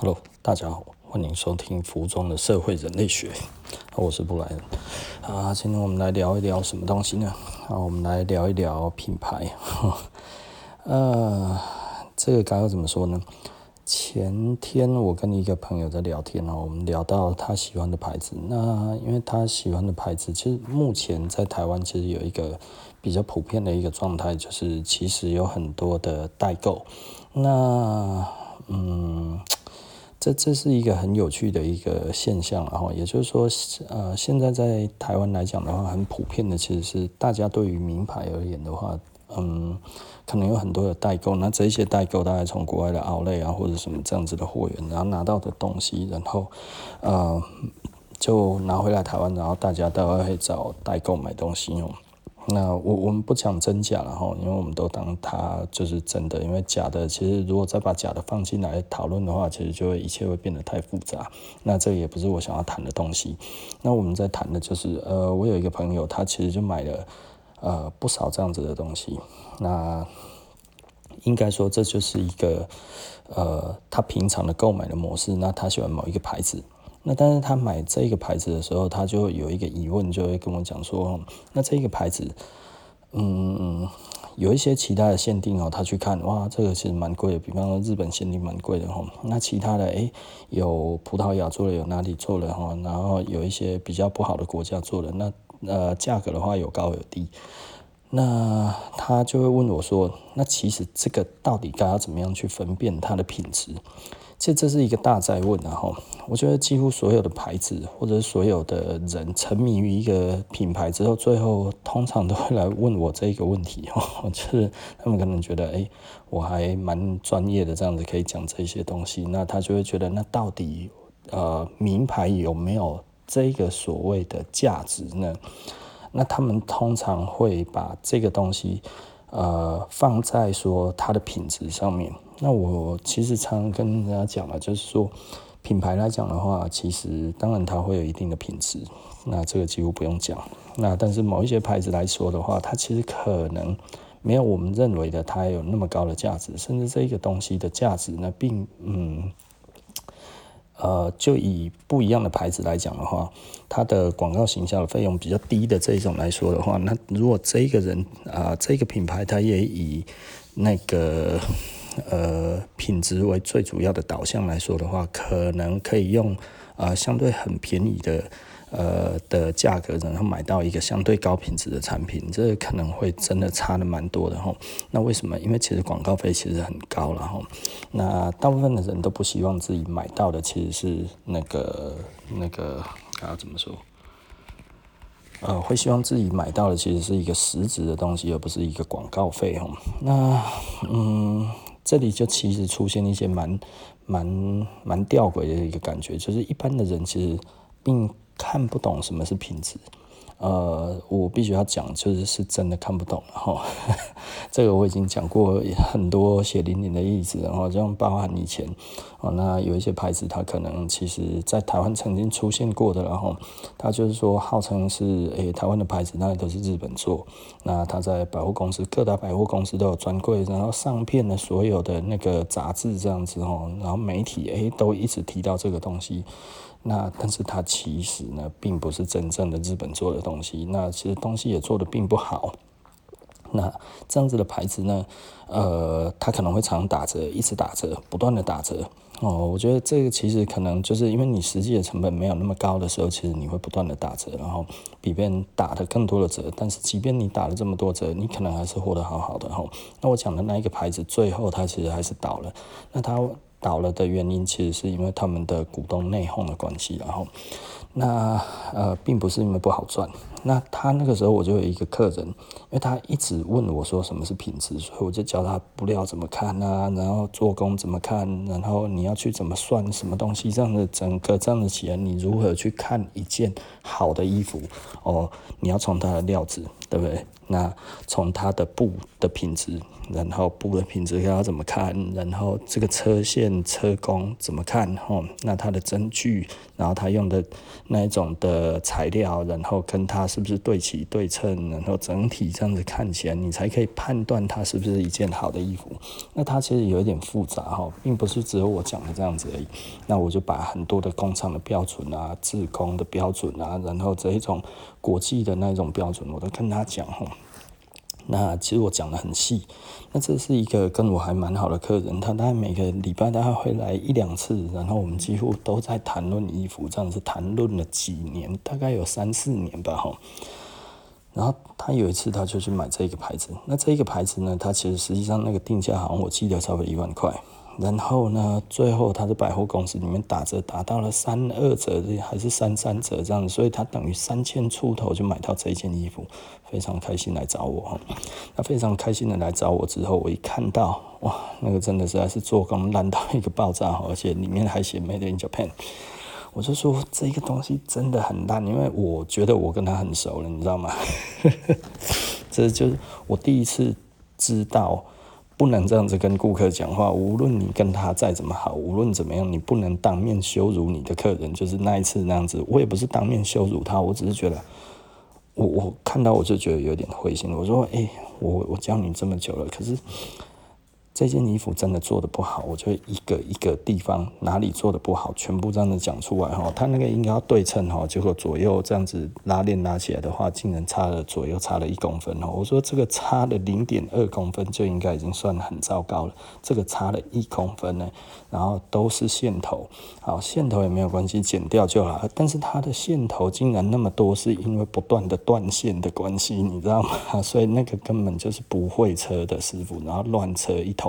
Hello，大家好，欢迎收听服装的社会人类学。我是布莱恩啊，今天我们来聊一聊什么东西呢？啊，我们来聊一聊品牌。呃，这个该要怎么说呢？前天我跟一个朋友在聊天哦，我们聊到他喜欢的牌子。那因为他喜欢的牌子，其实目前在台湾其实有一个比较普遍的一个状态，就是其实有很多的代购。那嗯。这这是一个很有趣的一个现象，然后也就是说，呃，现在在台湾来讲的话，很普遍的其实是大家对于名牌而言的话，嗯，可能有很多的代购，那这些代购大概从国外的 outlet 啊或者什么这样子的货源，然后拿到的东西，然后呃就拿回来台湾，然后大家都会找代购买东西用。那我我们不讲真假了哈，因为我们都当它就是真的，因为假的其实如果再把假的放进来讨论的话，其实就会一切会变得太复杂。那这也不是我想要谈的东西。那我们在谈的就是，呃，我有一个朋友，他其实就买了呃不少这样子的东西。那应该说这就是一个呃他平常的购买的模式。那他喜欢某一个牌子。那但是他买这个牌子的时候，他就有一个疑问，就会跟我讲说，那这个牌子，嗯，有一些其他的限定哦，他去看，哇，这个其实蛮贵的，比方说日本限定蛮贵的哈。那其他的，诶，有葡萄牙做的，有哪里做的哈，然后有一些比较不好的国家做的，那呃，价格的话有高有低。那他就会问我说，那其实这个到底该要怎么样去分辨它的品质？这这是一个大在问，然后我觉得几乎所有的牌子或者所有的人沉迷于一个品牌之后，最后通常都会来问我这个问题哦，就是他们可能觉得，哎，我还蛮专业的，这样子可以讲这些东西，那他就会觉得，那到底呃名牌有没有这个所谓的价值呢？那他们通常会把这个东西呃放在说它的品质上面。那我其实常常跟人家讲了，就是说品牌来讲的话，其实当然它会有一定的品质，那这个几乎不用讲。那但是某一些牌子来说的话，它其实可能没有我们认为的它有那么高的价值，甚至这一个东西的价值呢，并嗯呃，就以不一样的牌子来讲的话，它的广告行销的费用比较低的这一种来说的话，那如果这个人啊、这个品牌它也以那个。呃，品质为最主要的导向来说的话，可能可以用呃相对很便宜的呃的价格，然后买到一个相对高品质的产品，这可能会真的差的蛮多的哈。那为什么？因为其实广告费其实很高了哈。那大部分的人都不希望自己买到的其实是那个那个啊怎么说？呃，会希望自己买到的其实是一个实质的东西，而不是一个广告费哈。那嗯。这里就其实出现一些蛮蛮蛮吊诡的一个感觉，就是一般的人其实并看不懂什么是品质。呃，我必须要讲，就是是真的看不懂，然 后这个我已经讲过很多血淋淋的例子，然后这样包含以前哦，那有一些牌子，它可能其实在台湾曾经出现过的，然后它就是说号称是诶、台湾的牌子，那都是日本做，那它在百货公司各大百货公司都有专柜，然后上片的所有的那个杂志这样子哦，然后媒体诶、都一直提到这个东西。那但是它其实呢，并不是真正的日本做的东西。那其实东西也做得并不好。那这样子的牌子呢，呃，它可能会常打折，一直打折，不断的打折。哦，我觉得这个其实可能就是因为你实际的成本没有那么高的时候，其实你会不断的打折，然后比别人打的更多的折。但是即便你打了这么多折，你可能还是活得好好的。哈，那我讲的那一个牌子，最后它其实还是倒了。那它。倒了的原因，其实是因为他们的股东内讧的关系，然后那呃，并不是因为不好赚。那他那个时候我就有一个客人，因为他一直问我说什么是品质，所以我就教他布料怎么看啊，然后做工怎么看，然后你要去怎么算什么东西，这样的整个这样的起来，你如何去看一件好的衣服哦？你要从它的料子，对不对？那从它的布的品质。然后布的品质要怎么看？然后这个车线车工怎么看？吼，那它的针具，然后它用的那一种的材料，然后跟它是不是对齐对称，然后整体这样子看起来，你才可以判断它是不是一件好的衣服。那它其实有一点复杂哈，并不是只有我讲的这样子而已。那我就把很多的工厂的标准啊、制工的标准啊，然后这一种国际的那种标准，我都跟他讲哈。那其实我讲的很细，那这是一个跟我还蛮好的客人，他大概每个礼拜大概会来一两次，然后我们几乎都在谈论衣服，这样子谈论了几年，大概有三四年吧哈。然后他有一次他就去买这个牌子，那这个牌子呢，它其实实际上那个定价好像我记得差不多一万块。然后呢，最后他在百货公司里面打折，打到了三二折还是三三折这样子，所以他等于三千出头就买到这一件衣服，非常开心来找我。他非常开心的来找我之后，我一看到哇，那个真的实在是做工烂到一个爆炸，而且里面还写 Made in Japan，我就说这个东西真的很烂，因为我觉得我跟他很熟了，你知道吗？这就是我第一次知道。不能这样子跟顾客讲话，无论你跟他再怎么好，无论怎么样，你不能当面羞辱你的客人。就是那一次那样子，我也不是当面羞辱他，我只是觉得，我我看到我就觉得有点灰心。我说，哎、我我教你这么久了，可是。这件衣服真的做的不好，我就一个一个地方哪里做的不好，全部这样子讲出来哈。他那个应该要对称哈，结果左右这样子拉链拉起来的话，竟然差了左右差了一公分哦。我说这个差了零点二公分就应该已经算很糟糕了，这个差了一公分呢，然后都是线头，好，线头也没有关系，剪掉就好。但是它的线头竟然那么多，是因为不断的断线的关系，你知道吗？所以那个根本就是不会车的师傅，然后乱车一通。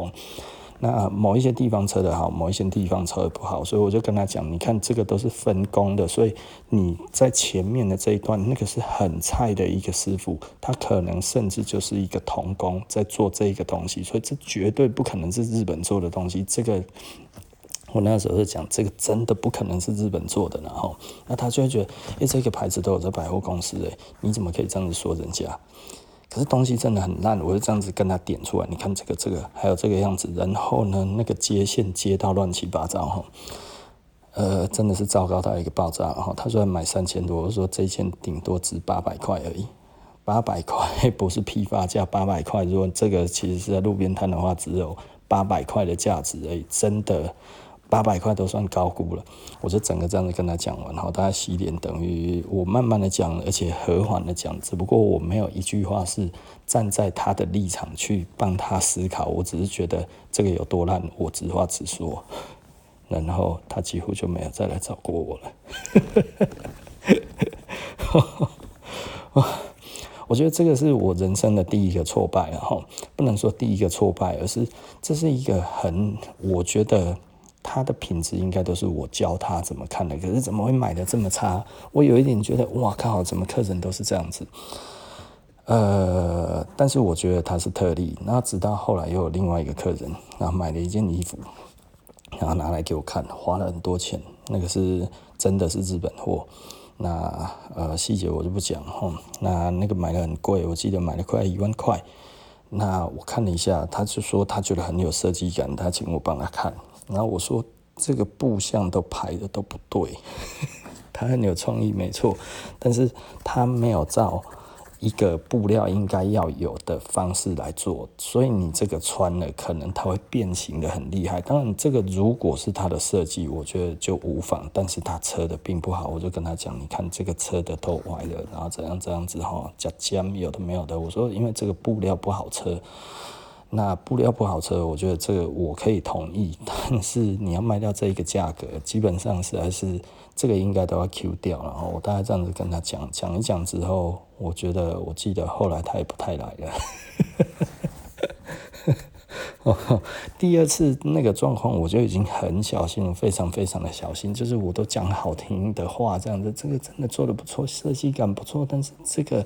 那某一些地方车的好，某一些地方车的不好，所以我就跟他讲，你看这个都是分工的，所以你在前面的这一段，那个是很菜的一个师傅，他可能甚至就是一个童工在做这个东西，所以这绝对不可能是日本做的东西。这个我那时候是讲，这个真的不可能是日本做的，然后那他就会觉得，哎，这个牌子都有在百货公司，哎，你怎么可以这样子说人家？可是东西真的很烂，我就这样子跟他点出来，你看这个这个还有这个样子，然后呢，那个接线接到乱七八糟哈，呃，真的是糟糕到一个爆炸哈。他说买三千多，我说这一件顶多值八百块而已，八百块不是批发价，八百块如果这个其实是在路边摊的话，只有八百块的价值而已，真的。八百块都算高估了，我就整个这样子跟他讲完，然后他洗脸，等于我慢慢的讲，而且和缓的讲，只不过我没有一句话是站在他的立场去帮他思考，我只是觉得这个有多烂，我直话直说，然后他几乎就没有再来找过我了。我觉得这个是我人生的第一个挫败，然后不能说第一个挫败，而是这是一个很，我觉得。他的品质应该都是我教他怎么看的，可是怎么会买的这么差？我有一点觉得，哇靠，怎么客人都是这样子？呃，但是我觉得他是特例。那直到后来又有另外一个客人，然后买了一件衣服，然后拿来给我看，花了很多钱，那个是真的是日本货。那呃细节我就不讲哈。那那个买的很贵，我记得买了快一万块。那我看了一下，他就说他觉得很有设计感，他请我帮他看。然后我说这个布相都排的都不对，他很有创意没错，但是他没有照一个布料应该要有的方式来做，所以你这个穿了可能它会变形的很厉害。当然这个如果是他的设计，我觉得就无妨，但是他车的并不好，我就跟他讲，你看这个车的都歪了，然后怎样这样子哈，加尖有的没有的，我说因为这个布料不好车。那布料不好车，我觉得这个我可以同意，但是你要卖掉这一个价格，基本上是还是这个应该都要 Q 掉。然后我大概这样子跟他讲讲一讲之后，我觉得我记得后来他也不太来了。第二次那个状况，我就已经很小心，非常非常的小心，就是我都讲好听的话，这样子，这个真的做得不错，设计感不错，但是这个。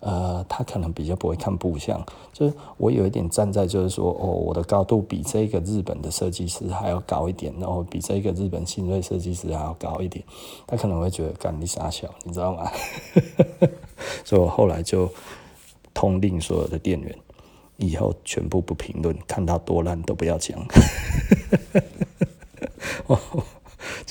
呃，他可能比较不会看部相，就是我有一点站在，就是说，哦，我的高度比这个日本的设计师还要高一点，然后比这个日本新锐设计师还要高一点，他可能会觉得干你傻小，你知道吗？所以我后来就通令所有的店员，以后全部不评论，看到多烂都不要讲。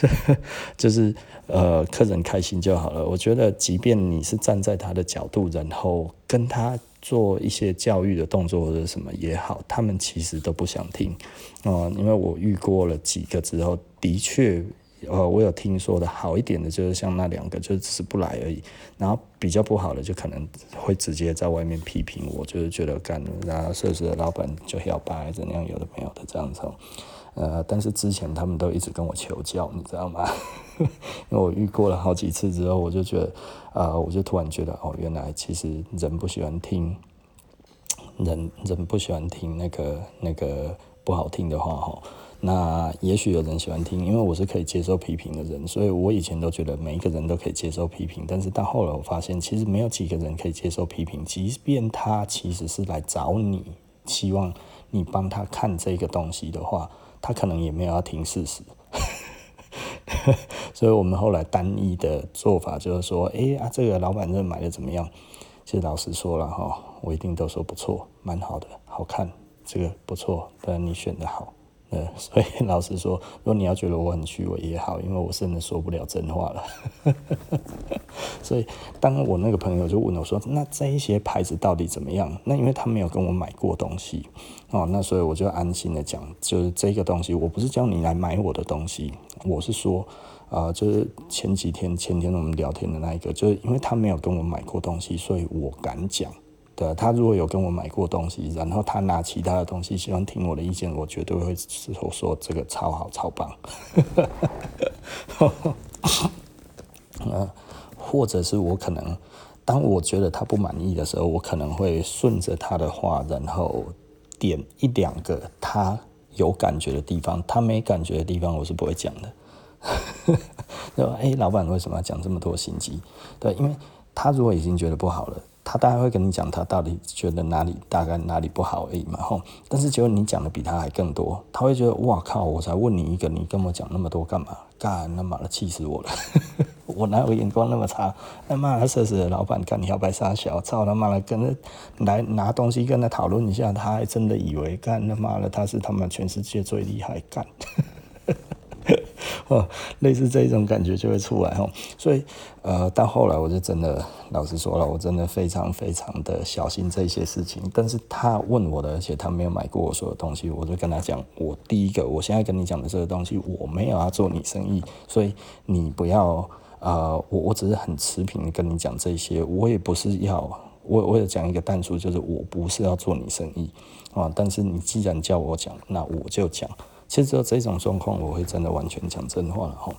就是呃，客人开心就好了。我觉得，即便你是站在他的角度，然后跟他做一些教育的动作或者什么也好，他们其实都不想听哦、因为我遇过了几个之后，的确。呃，我有听说的好一点的，就是像那两个，就只是不来而已。然后比较不好的，就可能会直接在外面批评我，就是觉得干，然后设施的老板就要掰怎样，有的没有的这样子。呃，但是之前他们都一直跟我求教，你知道吗？因为我遇过了好几次之后，我就觉得，呃，我就突然觉得，哦，原来其实人不喜欢听，人人不喜欢听那个那个不好听的话，哈。那也许有人喜欢听，因为我是可以接受批评的人，所以我以前都觉得每一个人都可以接受批评。但是到后来我发现，其实没有几个人可以接受批评，即便他其实是来找你，希望你帮他看这个东西的话，他可能也没有要听事实。所以我们后来单一的做法就是说，哎、啊，这个老板这买的怎么样？其实老实说了哈，我一定都说不错，蛮好的，好看，这个不错，但你选的好。呃，所以老实说，如果你要觉得我很虚伪也好，因为我真的说不了真话了。所以，当我那个朋友就问我说：“那这一些牌子到底怎么样？”那因为他没有跟我买过东西哦，那所以我就安心的讲，就是这个东西，我不是叫你来买我的东西，我是说，呃，就是前几天前天我们聊天的那一个，就是因为他没有跟我买过东西，所以我敢讲。对，他如果有跟我买过东西，然后他拿其他的东西，喜欢听我的意见，我绝对会事后说这个超好超棒。呃 或者是我可能当我觉得他不满意的时候，我可能会顺着他的话，然后点一两个他有感觉的地方，他没感觉的地方，我是不会讲的。对吧？哎，老板为什么要讲这么多心机？对，因为他如果已经觉得不好了。他大概会跟你讲，他到底觉得哪里大概哪里不好而已嘛，吼。但是结果你讲的比他还更多，他会觉得哇靠！我才问你一个，你跟我讲那么多干嘛？干他妈的气死我了！我哪有眼光那么差？他妈的，社死的老板干你要白傻小，操他妈的，跟他来拿东西跟他讨论一下，他还真的以为干他妈的他是他们全世界最厉害干。哦，类似这一种感觉就会出来哦，所以呃，到后来我就真的老实说了，我真的非常非常的小心这些事情。但是他问我的，而且他没有买过我所有东西，我就跟他讲，我第一个，我现在跟你讲的这个东西，我没有要做你生意，所以你不要呃，我我只是很持平的跟你讲这些，我也不是要，我我有讲一个但书，就是我不是要做你生意啊，但是你既然叫我讲，那我就讲。其实只有这种状况，我会真的完全讲真话了哈。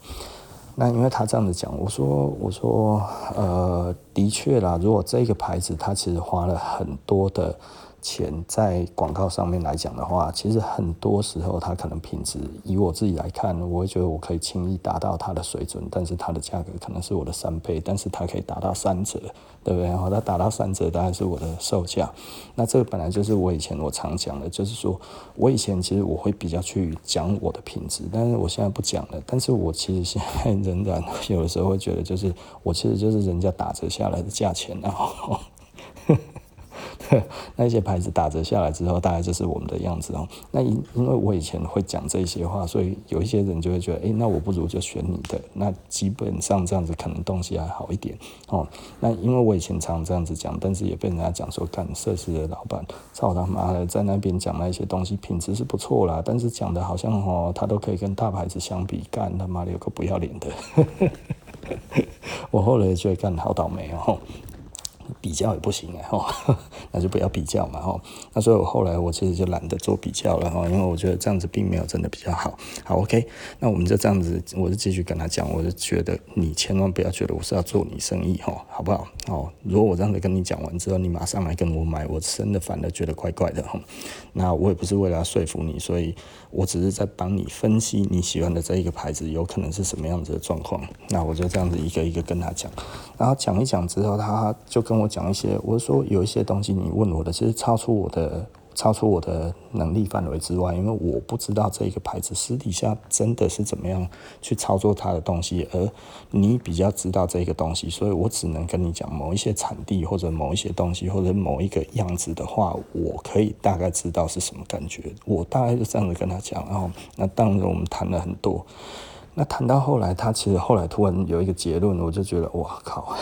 那因为他这样子讲，我说我说呃，的确啦，如果这个牌子他其实花了很多的。钱在广告上面来讲的话，其实很多时候它可能品质，以我自己来看，我会觉得我可以轻易达到它的水准，但是它的价格可能是我的三倍，但是它可以达到三折，对不对？然后它达到三折，当然是我的售价。那这个本来就是我以前我常讲的，就是说我以前其实我会比较去讲我的品质，但是我现在不讲了。但是我其实现在 仍然 有的时候会觉得，就是我其实就是人家打折下来的价钱，然后。那些牌子打折下来之后，大概就是我们的样子哦。那因因为我以前会讲这些话，所以有一些人就会觉得，诶，那我不如就选你的。那基本上这样子可能东西还好一点哦。那因为我以前常这样子讲，但是也被人家讲说，干设施的老板，操他妈的，在那边讲那些东西品质是不错啦，但是讲的好像哦，他都可以跟大牌子相比，干他妈的有个不要脸的。我后来就会干好倒霉哦。比较也不行哎吼，那就不要比较嘛吼。那所以我后来我其实就懒得做比较了吼，因为我觉得这样子并没有真的比较好。好，OK，那我们就这样子，我就继续跟他讲，我就觉得你千万不要觉得我是要做你生意吼，好不好？哦，如果我这样子跟你讲完之后，你马上来跟我买，我真的反而觉得怪怪的吼。那我也不是为了说服你，所以我只是在帮你分析你喜欢的这一个牌子有可能是什么样子的状况。那我就这样子一个一个跟他讲，然后讲一讲之后，他就跟我讲一些，我说有一些东西你问我的，其实超出我的。超出我的能力范围之外，因为我不知道这一个牌子私底下真的是怎么样去操作它的东西，而你比较知道这个东西，所以我只能跟你讲某一些产地或者某一些东西或者某一个样子的话，我可以大概知道是什么感觉。我大概就这样子跟他讲，然后那当然我们谈了很多。那谈到后来，他其实后来突然有一个结论，我就觉得哇靠，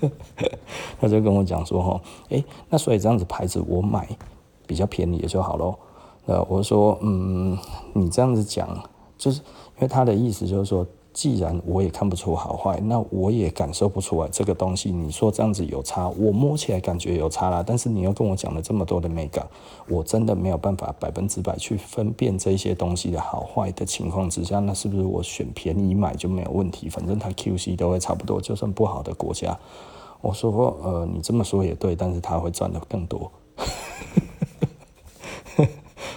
他就跟我讲说哈，诶、那所以这样子牌子我买比较便宜也就好喽。呃，我说嗯，你这样子讲，就是因为他的意思就是说。既然我也看不出好坏，那我也感受不出来这个东西。你说这样子有差，我摸起来感觉有差啦。但是你又跟我讲了这么多的美感，我真的没有办法百分之百去分辨这些东西的好坏的情况之下，那是不是我选便宜买就没有问题？反正它 QC 都会差不多，就算不好的国家，我说呃，你这么说也对，但是他会赚的更多。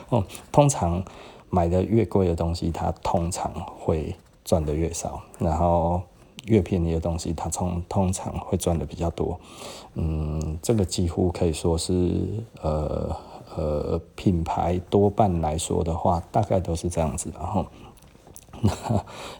哦，通常买的越贵的东西，它通常会。赚的越少，然后越便宜的东西，它通通常会赚的比较多。嗯，这个几乎可以说是呃呃品牌多半来说的话，大概都是这样子。然后。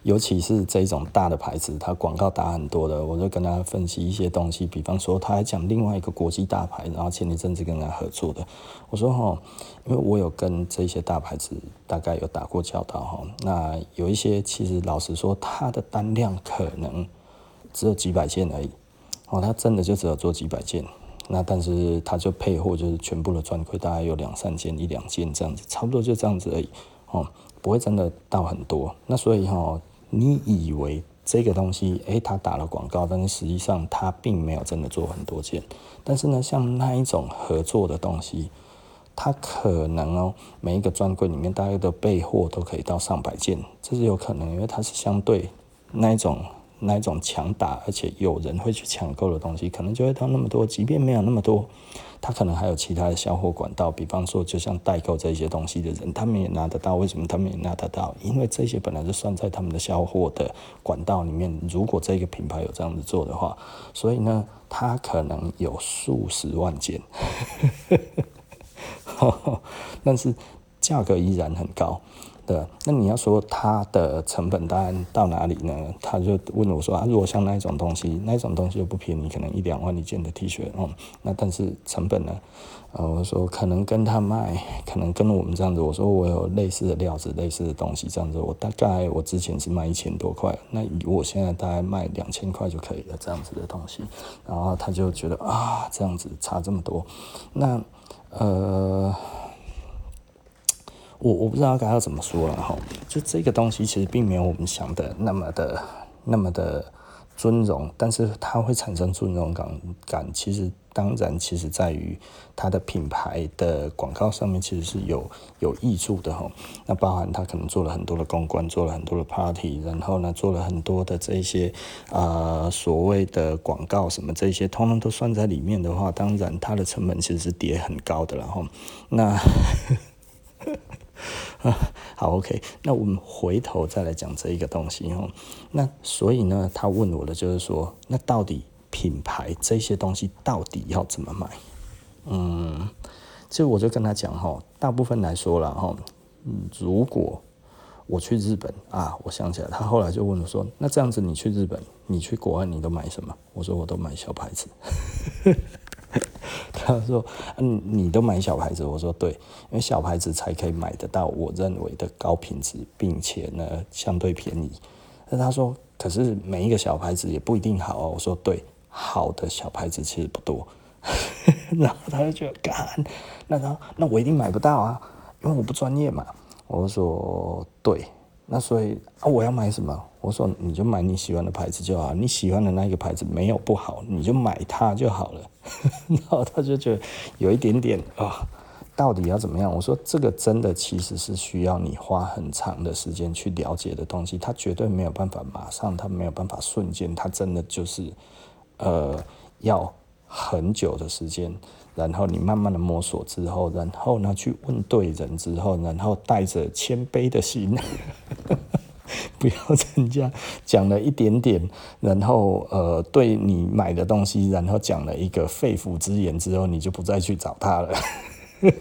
尤其是这种大的牌子，它广告打很多的，我就跟他分析一些东西。比方说，他还讲另外一个国际大牌，然后前一阵子跟他合作的。我说哈，因为我有跟这些大牌子大概有打过交道哈。那有一些其实老实说，他的单量可能只有几百件而已。哦，他真的就只有做几百件。那但是他就配货就是全部的专柜，大概有两三件、一两件这样子，差不多就这样子而已。哦。不会真的到很多，那所以哈，你以为这个东西，诶，他打了广告，但是实际上他并没有真的做很多件。但是呢，像那一种合作的东西，他可能哦，每一个专柜里面大概的备货都可以到上百件，这是有可能，因为它是相对那一种。那一种强打，而且有人会去抢购的东西，可能就会到那么多。即便没有那么多，他可能还有其他的销货管道。比方说，就像代购这些东西的人，他们也拿得到。为什么他们也拿得到？因为这些本来就算在他们的销货的管道里面。如果这个品牌有这样子做的话，所以呢，他可能有数十万件，但是价格依然很高。对，那你要说它的成本当然到哪里呢？他就问我说啊，如果像那一种东西，那一种东西又不便宜，可能一两万一件的 T 恤，嗯，那但是成本呢？呃，我说可能跟他卖，可能跟我们这样子，我说我有类似的料子，类似的东西，这样子，我大概我之前是卖一千多块，那以我现在大概卖两千块就可以了，这样子的东西，然后他就觉得啊，这样子差这么多，那呃。我我不知道该要怎么说了哈，就这个东西其实并没有我们想的那么的那么的尊荣，但是它会产生尊荣感感，其实当然其实在于它的品牌的广告上面其实是有有益处的哈。那包含他可能做了很多的公关，做了很多的 party，然后呢做了很多的这些啊、呃、所谓的广告什么这些，通通都算在里面的话，当然它的成本其实是跌很高的了哈。那。好，OK，那我们回头再来讲这一个东西哦。那所以呢，他问我的就是说，那到底品牌这些东西到底要怎么买？嗯，其实我就跟他讲哈，大部分来说了哈，如果我去日本啊，我想起来，他后来就问我说，那这样子你去日本，你去国外你都买什么？我说我都买小牌子。他说：“嗯，你都买小牌子？”我说：“对，因为小牌子才可以买得到我认为的高品质，并且呢相对便宜。”那他说：“可是每一个小牌子也不一定好哦。”我说：“对，好的小牌子其实不多。”然后他就觉得干，那他那我一定买不到啊，因为我不专业嘛。我说：“对。”那所以啊，我要买什么？我说你就买你喜欢的牌子就好，你喜欢的那个牌子没有不好，你就买它就好了。然后他就觉得有一点点啊、到底要怎么样？我说这个真的其实是需要你花很长的时间去了解的东西，它绝对没有办法马上，它没有办法瞬间，它真的就是呃要很久的时间。然后你慢慢的摸索之后，然后呢去问对人之后，然后带着谦卑的心，不要人家讲了一点点，然后呃对你买的东西，然后讲了一个肺腑之言之后，你就不再去找他了。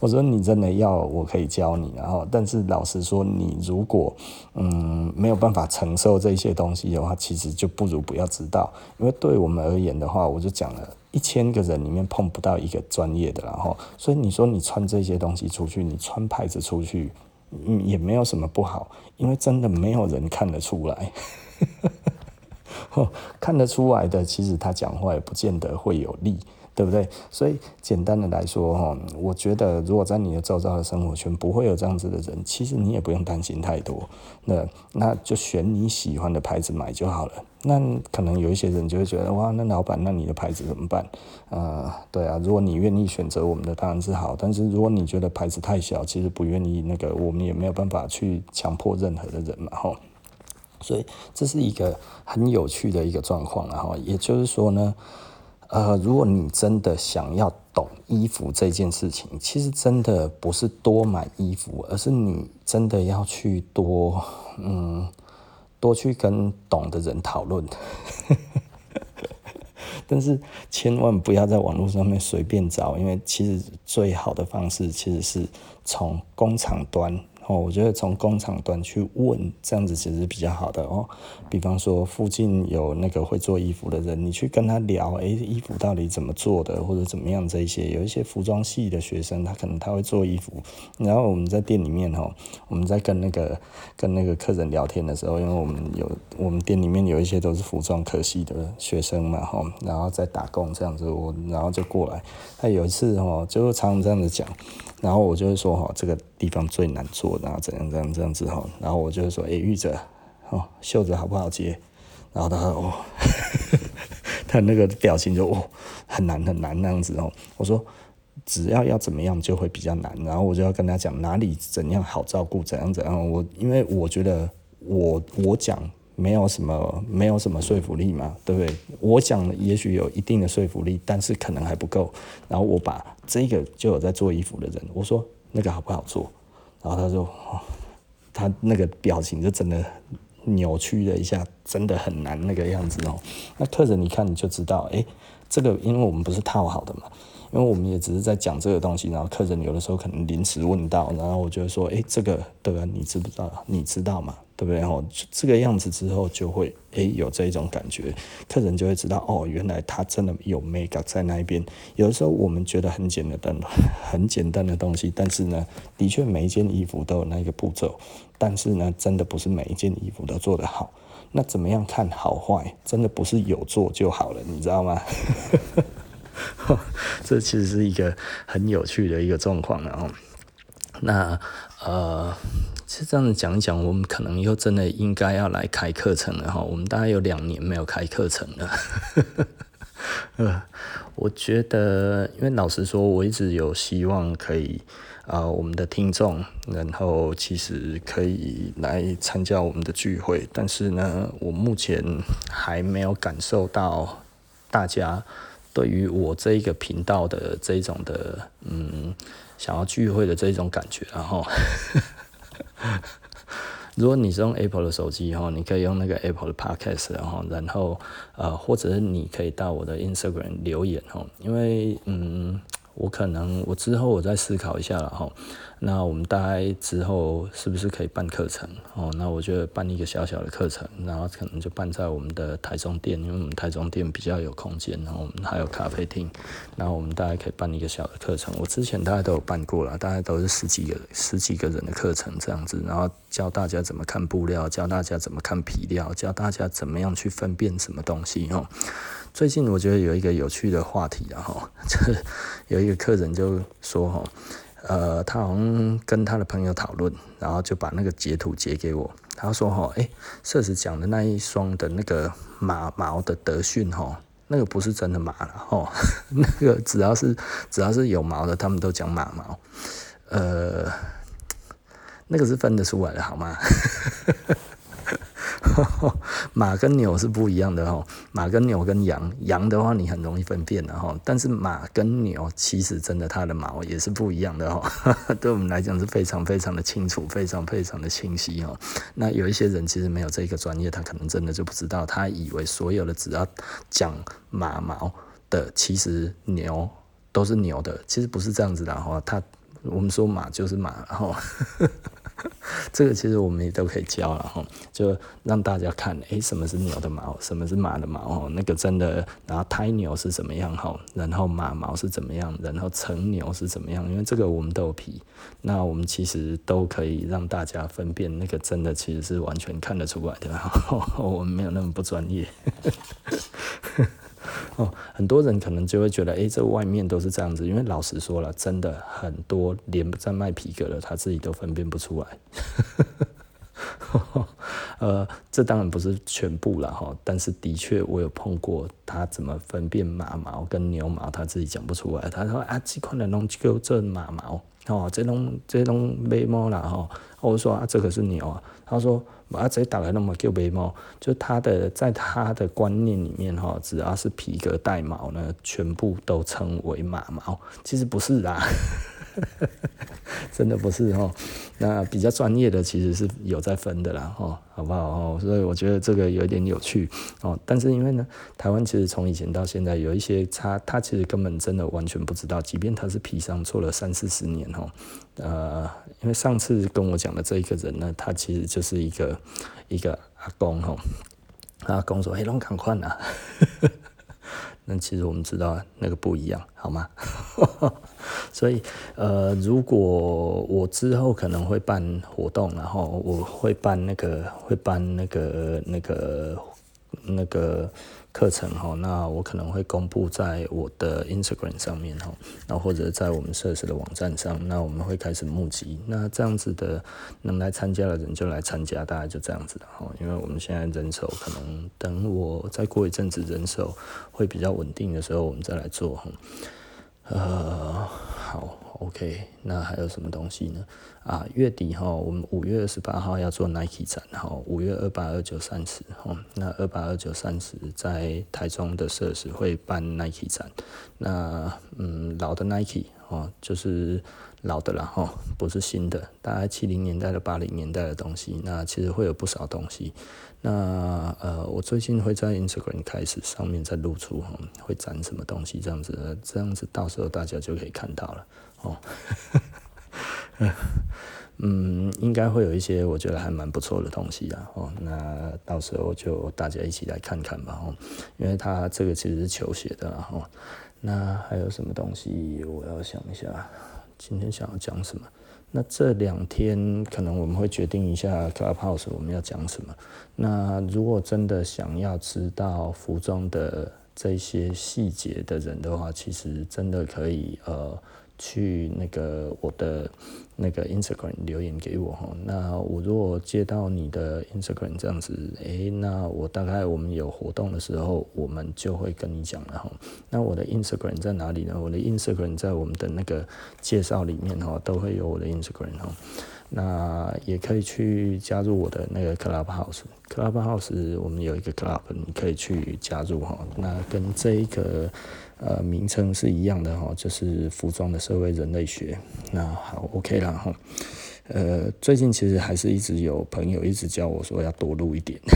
我说你真的要，我可以教你。然后，但是老实说，你如果嗯没有办法承受这些东西的话，其实就不如不要知道。因为对我们而言的话，我就讲了一千个人里面碰不到一个专业的。然后，所以你说你穿这些东西出去，你穿牌子出去，嗯，也没有什么不好，因为真的没有人看得出来。看得出来的，其实他讲话也不见得会有力。对不对？所以简单的来说，哈，我觉得如果在你的周遭的生活圈不会有这样子的人，其实你也不用担心太多。那那就选你喜欢的牌子买就好了。那可能有一些人就会觉得，哇，那老板，那你的牌子怎么办？呃，对啊，如果你愿意选择我们的，当然是好。但是如果你觉得牌子太小，其实不愿意那个，我们也没有办法去强迫任何的人嘛，哈。所以这是一个很有趣的一个状况，然后也就是说呢。呃，如果你真的想要懂衣服这件事情，其实真的不是多买衣服，而是你真的要去多，嗯，多去跟懂的人讨论。但是千万不要在网络上面随便找，因为其实最好的方式其实是从工厂端。哦，我觉得从工厂端去问，这样子其实是比较好的哦。比方说，附近有那个会做衣服的人，你去跟他聊，诶，衣服到底怎么做的，或者怎么样这一些。有一些服装系的学生，他可能他会做衣服。然后我们在店里面哦，我们在跟那个跟那个客人聊天的时候，因为我们有我们店里面有一些都是服装科系的学生嘛，哈，然后在打工这样子，我然后就过来。他有一次哦，就常常这样子讲。然后我就会说哈，这个地方最难做，然后怎样怎样这样子哈。然后我就会说，哎，玉哲，哦，袖子好不好接？然后他说，哦，他那个表情就哦，很难很难那样子哦。我说，只要要怎么样就会比较难。然后我就要跟他讲哪里怎样好照顾，怎样怎样。我因为我觉得我我讲。没有什么，没有什么说服力嘛，对不对？我讲的也许有一定的说服力，但是可能还不够。然后我把这个就有在做衣服的人，我说那个好不好做？然后他说，他那个表情就真的扭曲了一下，真的很难那个样子哦。那客人你看你就知道，诶，这个因为我们不是套好的嘛，因为我们也只是在讲这个东西，然后客人有的时候可能临时问到，然后我就说，诶，这个对吧？你知不知道？你知道吗？对不对？哦，这个样子之后就会诶有这一种感觉，客人就会知道哦，原来他真的有美感在那一边。有的时候我们觉得很简单、很简单的东西，但是呢，的确每一件衣服都有那个步骤，但是呢，真的不是每一件衣服都做得好。那怎么样看好坏？真的不是有做就好了，你知道吗？这其实是一个很有趣的一个状况，然后那呃。是这样子讲一讲，我们可能又真的应该要来开课程了哈。我们大概有两年没有开课程了。呃，我觉得，因为老实说，我一直有希望可以啊、我们的听众，然后其实可以来参加我们的聚会，但是呢，我目前还没有感受到大家对于我这一个频道的这种的嗯，想要聚会的这一种感觉，然后。如果你是用 Apple 的手机哈，你可以用那个 Apple 的 Podcast 然后，然后呃，或者是你可以到我的 Instagram 留言哈，因为嗯。我可能我之后我再思考一下了哈，那我们大概之后是不是可以办课程哦？那我就办一个小小的课程，然后可能就办在我们的台中店，因为我们台中店比较有空间，然后我们还有咖啡厅，然后我们大概可以办一个小的课程。我之前大概都有办过了，大概都是十几个十几个人的课程这样子，然后教大家怎么看布料，教大家怎么看皮料，教大家怎么样去分辨什么东西哦。最近我觉得有一个有趣的话题啊，哈，就是有一个客人就说，哈，呃，他好像跟他的朋友讨论，然后就把那个截图截给我，他说，哈，哎，社子讲的那一双的那个马毛的德训，哈，那个不是真的马了，哈，那个只要是只要是有毛的，他们都讲马毛，呃，那个是分得出来的，好吗？马跟牛是不一样的哈，马跟牛跟羊，羊的话你很容易分辨的哈，但是马跟牛其实真的它的毛也是不一样的哈，对我们来讲是非常非常的清楚，非常非常的清晰哈。那有一些人其实没有这个专业，他可能真的就不知道，他以为所有的只要讲马毛的，其实牛都是牛的，其实不是这样子的哈，他。我们说马就是马，然后。这个其实我们也都可以教然后，就让大家看，诶，什么是牛的毛，什么是马的毛哦，那个真的，然后胎牛是怎么样哈，然后马毛是怎么样，然后成牛是怎么样，因为这个我们都有皮，那我们其实都可以让大家分辨，那个真的其实是完全看得出来的，我们没有那么不专业。哦，很多人可能就会觉得，哎、这外面都是这样子，因为老实说了，真的很多连在卖皮革的，他自己都分辨不出来。呃，这当然不是全部了哈，但是的确我有碰过，他怎么分辨马毛跟牛毛，他自己讲不出来。他说啊，这款的东西叫做马毛，哦，这种这种眉毛啦哈，我说啊，这个是牛啊，他说。啊，这打来那么叫眉毛，就他的在他的观念里面哈，只要是皮革带毛呢，全部都称为马毛。其实不是啦。真的不是哦，那比较专业的其实是有在分的啦，哦，好不好哦？所以我觉得这个有点有趣哦。但是因为呢，台湾其实从以前到现在有一些他他其实根本真的完全不知道，即便他是皮商做了三四十年哦，呃，因为上次跟我讲的这一个人呢，他其实就是一个一个阿公哦，阿公说：“黑龙赶快呐！” 那其实我们知道那个不一样，好吗？所以呃，如果我之后可能会办活动，然后我会办那个会办那个那个那个。课程哈，那我可能会公布在我的 Instagram 上面哈，那或者在我们设施的网站上，那我们会开始募集，那这样子的能来参加的人就来参加，大概就这样子的哈，因为我们现在人手可能等我再过一阵子人手会比较稳定的时候，我们再来做哈，呃，好。OK，那还有什么东西呢？啊，月底哈，我们五月二十八号要做 Nike 展，哈，五月二八、二九、三十，哈，那二八、二九、三十在台中的设施会办 Nike 展，那嗯，老的 Nike 哦，就是。老的啦哈，不是新的，大概七零年代的、八零年代的东西，那其实会有不少东西。那呃，我最近会在 Instagram 开始上面再露出哈，会展什么东西这样子，这样子到时候大家就可以看到了哦。嗯，应该会有一些我觉得还蛮不错的东西啊哦。那到时候就大家一起来看看吧哦，因为它这个其实是球鞋的哦。那还有什么东西我要想一下。今天想要讲什么？那这两天可能我们会决定一下 Clubhouse 我们要讲什么。那如果真的想要知道服装的这些细节的人的话，其实真的可以呃。去那个我的那个 Instagram 留言给我哈，那我如果接到你的 Instagram 这样子，诶、那我大概我们有活动的时候，我们就会跟你讲了哈。那我的 Instagram 在哪里呢？我的 Instagram 在我们的那个介绍里面哈，都会有我的 Instagram 哈。那也可以去加入我的那个 Clubhouse，Clubhouse 我们有一个 Club，你可以去加入哈。那跟这一个。呃，名称是一样的哈，就是服装的社会人类学。那好，OK 啦哈。呃，最近其实还是一直有朋友一直叫我说要多录一点。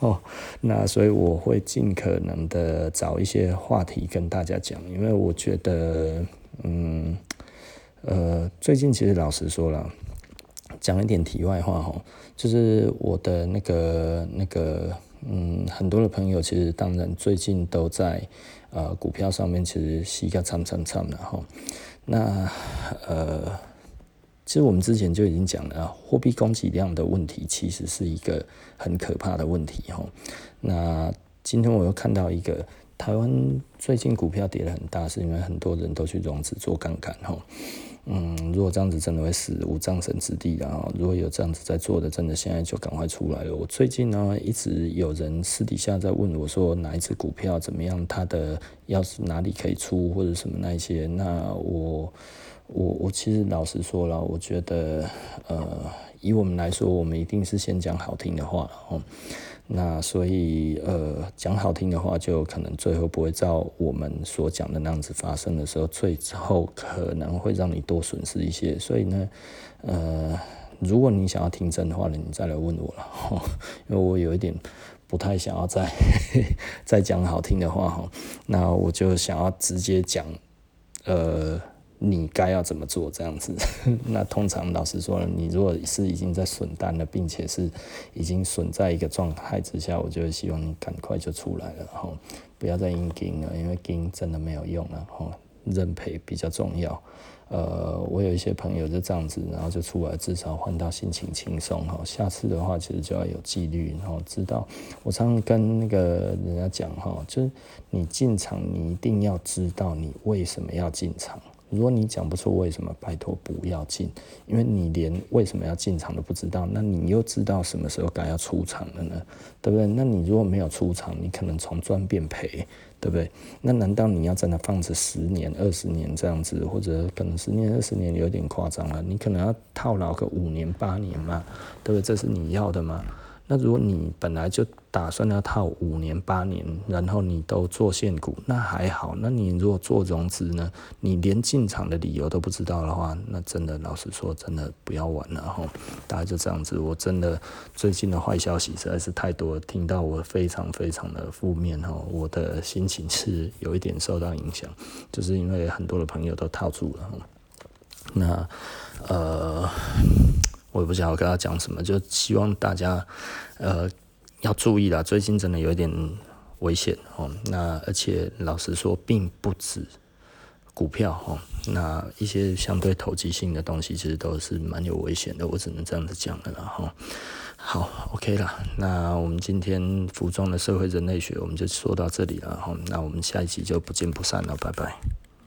哦，那所以我会尽可能的找一些话题跟大家讲，因为我觉得，嗯，呃，最近其实老实说了，讲一点题外话哈，就是我的那个那个。嗯，很多的朋友其实当然最近都在呃股票上面其实洗个惨惨惨的哈。那呃，其实我们之前就已经讲了，货币供给量的问题其实是一个很可怕的问题哈。那今天我又看到一个台湾最近股票跌得很大，是因为很多人都去融资做杠杆哈。嗯，如果这样子真的会死无葬身之地，然后如果有这样子在做的，真的现在就赶快出来了。我最近呢，一直有人私底下在问我说，哪一只股票怎么样，它的要是哪里可以出或者什么那一些，那我我我其实老实说了，我觉得呃，以我们来说，我们一定是先讲好听的话哦。那所以，呃，讲好听的话，就可能最后不会照我们所讲的那样子发生的时候，最后可能会让你多损失一些。所以呢，呃，如果你想要听真的话呢，你再来问我了，因为我有一点不太想要再 再讲好听的话哈。那我就想要直接讲，呃。你该要怎么做？这样子，那通常老实说，你如果是已经在损单了，并且是已经损在一个状态之下，我就希望你赶快就出来了，哈，不要再硬盯了，因为盯真的没有用了，哈，认赔比较重要。呃，我有一些朋友就这样子，然后就出来，至少换到心情轻松，哈。下次的话，其实就要有纪律，然后知道。我常常跟那个人家讲，哈，就是你进场，你一定要知道你为什么要进场。如果你讲不出为什么，拜托不要进，因为你连为什么要进场都不知道，那你又知道什么时候该要出场了呢？对不对？那你如果没有出场，你可能从赚变赔，对不对？那难道你要在那放着十年、二十年这样子，或者可能十年、二十年有点夸张了？你可能要套牢个五年、八年嘛，对不对？这是你要的吗？那如果你本来就打算要套五年八年，然后你都做现股，那还好。那你如果做融资呢？你连进场的理由都不知道的话，那真的老实说，真的不要玩了哈。大概就这样子。我真的最近的坏消息实在是太多，听到我非常非常的负面哈，我的心情是有一点受到影响，就是因为很多的朋友都套住了。那呃。我也不知道我跟他讲什么，就希望大家，呃，要注意啦。最近真的有一点危险哦。那而且老实说，并不止股票哦。那一些相对投机性的东西，其实都是蛮有危险的。我只能这样子讲了啦哈。好，OK 啦。那我们今天服装的社会人类学，我们就说到这里了哈。那我们下一集就不见不散了，拜拜。